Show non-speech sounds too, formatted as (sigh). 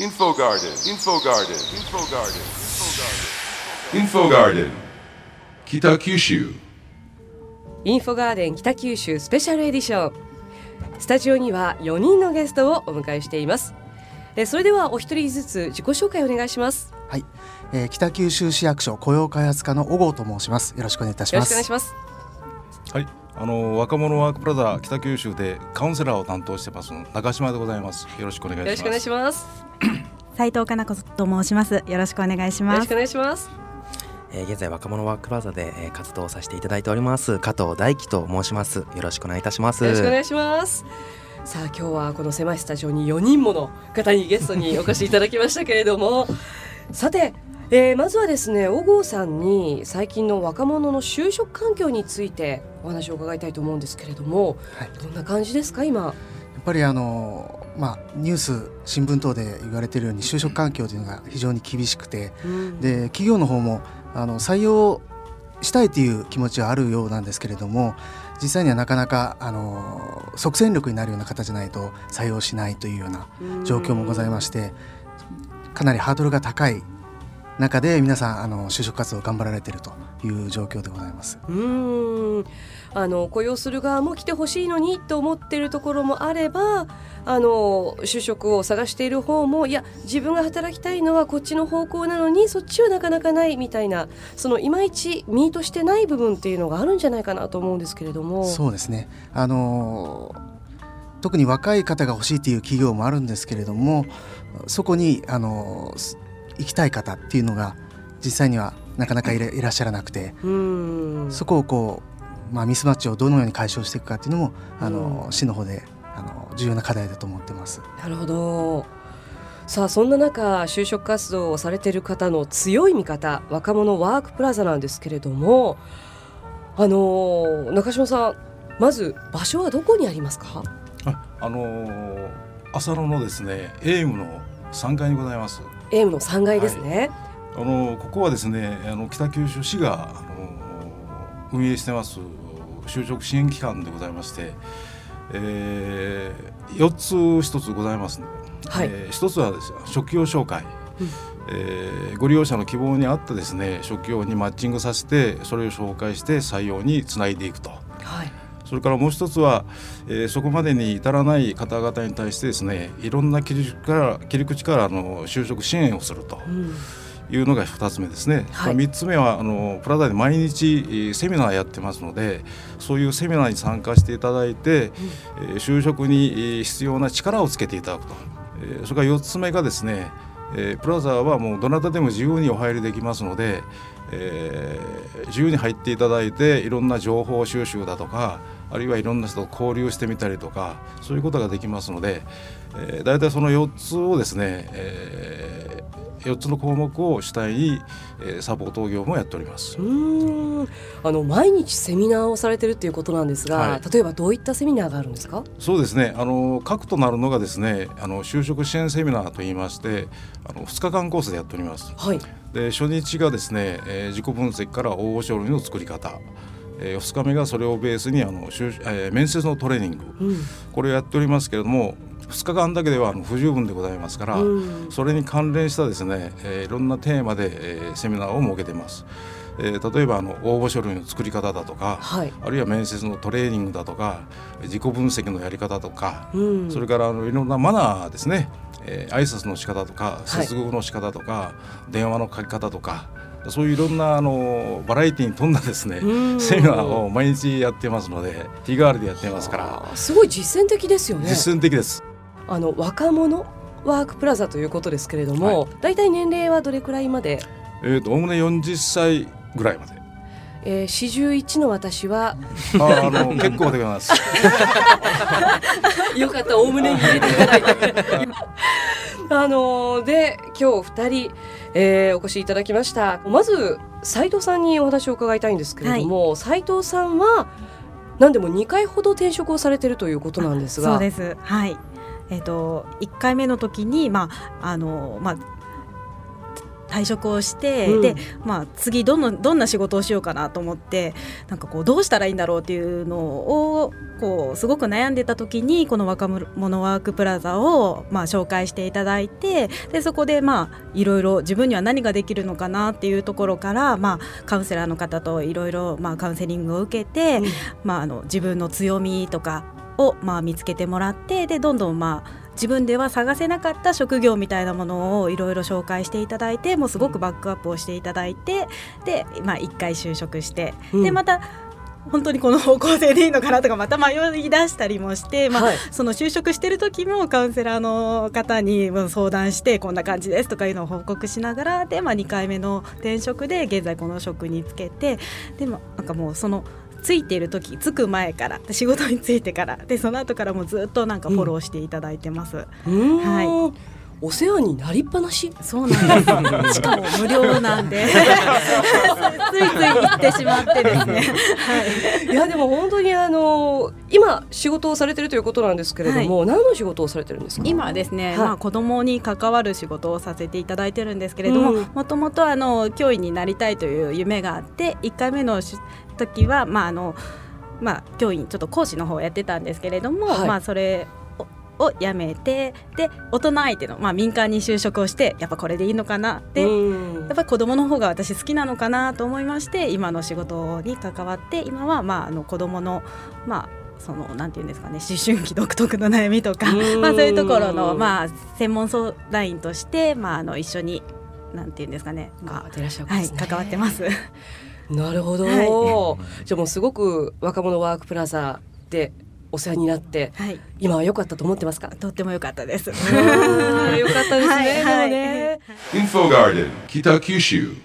Info Garden, Info Garden, Info Garden, Info Garden, 北九州インフォガーデン北九州スペシャルエディションスタジオには4人のゲストをお迎えしています。えそれではお一人ずつ自己紹介お願いします。はい、えー、北九州市役所雇用開発課の小郷と申します。よろしくお願いいたしよろしくおます。願いします。はい、あの若者ワークプラザ北九州でカウンセラーを担当してます中島でございます。よろしくお願いします。よろしくお願いします斉藤かな子と申します。よろしくお願いしますよろしくお。願いしますえー現在若者ワークプラザで、えー活動させていただいております加藤大樹と申しますよろしくお願いいたしますよろしくお願いしますさあ今日はこの狭いスタジオに4人もの方にゲストにお越しいただきましたけれどもさて、えーまずはですね小郷さんに最近の若者の就職環境についてお話を伺いたいと思うんですけれども、はい。どんな感じですか今？やっぱりあのまあニュース新聞等で言われているように就職環境というのが非常に厳しくて、うん。で企業の方もあの採用したいという気持ちはあるようなんですけれども実際にはなかなかあの即戦力になるような方じゃないと採用しないというような状況もございましてかなりハードルが高い中で皆さんあの就職活動を頑張られているという状況でございます。うーんあの雇用する側も来てほしいのにと思っているところもあればあの就職を探している方もいや自分が働きたいのはこっちの方向なのにそっちはなかなかないみたいなそのいまいちミートしてない部分っていうのがあるんじゃないかなと思うんですけれども。そうですねあの特に若い方が欲しいという企業もあるんですけれどもそこにあのす行きたい方っていうのが実際にはなかなかいら (laughs) いらっしゃらなくて。そこをこう、まあ、ミスマッチをどのように解消していくかっていうのもあの、市の方であの重要な課題だと思ってます。なるほど。さあそんな中就職活動をされている方の強い味方若者ワークプラザなんですけれどもあの中島さんまず場所はどこにありますか？あ、あのー浅野のですね、エイムの3階にございます。エイムの3階ですね、あのーここはですね、あの北九州市が、あのー運営してます就職支援機関でございまして、えー、4つ1つございます、はい。えー一つはですね職業紹介、うん。えーご利用者の希望に合ったですね職業にマッチングさせてそれを紹介して採用につないでいくと。はいそれからもう一つは、えーそこまでに至らない方々に対してですねいろんな切り口から切り口からあの就職支援をするとうん。いうのが2つ目ですね、はい。3つ目はあのプラザで毎日えーセミナーやってますのでそういうセミナーに参加していただいて、えー就職にえー必要な力をつけていただくと、えーそれから4つ目がですねえープラザはもうどなたでも自由にお入りできますので、えー自由に入っていただいていろんな情報収集だとかあるいはいろんな人と交流してみたりとかそういうことができますので、えー、大体その4つをですね、え4つの項目を主体に、えーサポート業務をやっております。うーんあの毎日セミナーをされてるっていうことなんですが、はい例えばどういったセミナーがあるんですか？そうですね。あの核となるのがですね、あの就職支援セミナーといいまして、あの2日間コースでやっております。はいで初日がですね、えー自己分析から応募書類の作り方、え2日目がそれをベースにあの就、えー面接のトレーニング。うん。これをやっておりますけれども2日間だけではあの不十分でございますから、うん。それに関連したですね、えーいろんなテーマで、えーセミナーを設けています。えー例えばあの応募書類の作り方だとか、はい。あるいは面接のトレーニングだとか自己分析のやり方とか、うん。それからあのいろんなマナーですね、えー挨拶の仕方とかはい。接遇の仕方とか、電話の書き方とかそういういろんなあのバラエティに富んだですねうん。セミナーを毎日やってますので日替わりでやってますから。すごい実践的ですよね。実践的です。あの若者ワークプラザということですけれども、大体年齢はどれくらいまで、えーとおおむね40歳ぐらいまで。えー、41の私は？ああの結構でございます。(laughs) よかったおおむねに入れていただい。て (laughs) あの今日2人、えーお越しいただきましたまず斉藤さんにお話を伺いたいんですけれども、斉藤さんは何でも2回ほど転職をされてるということなんですがそうです。はい。えっ、と一回目の時にまああのまあ退職をして、うん。で、まあ、次どのどんな仕事をしようかなと思ってなんかこうどうしたらいいんだろうっていうのをこうすごく悩んでた時にこの若者ワークプラザを、まあ、紹介していただいてでそこでまあいろいろ自分には何ができるのかなっていうところから、まあ、カウンセラーの方といろいろまあカウンセリングを受けて、うん。まあ、あの自分の強みとかをまあ見つけてもらってでどんどんまあ自分では探せなかった職業みたいなものをいろいろ紹介していただいてもうすごくバックアップをしていただいてで、まあ、1回就職して、うん。でまた本当にこの方向性でいいのかなとかまた迷い出したりもして、まあはい。その就職してる時もカウンセラーの方に相談してこんな感じですとかいうのを報告しながらで、まあ、2回目の転職で現在この職につけてでもなんかもうそのついている時つく前からで仕事についてから。でその後からもずっとなんかフォローしていただいてます。うーん。はお世話になりっぱなし？そうなんです。しかも無料なんで。(laughs) ついつい行ってしまってですね。はい。いやでも本当にあの今仕事をされてるということなんですけれども、何の仕事をされてるんですか？今はですね、はい。まあ子供に関わる仕事をさせていただいてるんですけれどもうん。もともとあの教員になりたいという夢があって1回目のし時はまああのまあ教員ちょっと講師の方をやってたんですけれども、はい。まあそれをを辞めてで大人相手の、まあ、民間に就職をしてやっぱこれでいいのかなで、うん。やっぱり子供の方が私好きなのかなと思いまして今の仕事に関わって今はまああの子供のまあそのなんていうんですかね思春期独特の悩みとかうん。(laughs) まあそういうところのまあ専門相談員としてまああの一緒になんていうんですかねまあはい関わってます。なるほど、はじゃあもうすごく若者ワークプラザでお世話になってはい。今は良かったと思ってますか？とっても良かったです。(laughs) 良かったですね、はいはい。でもね。Info Garden, Kitakyushu.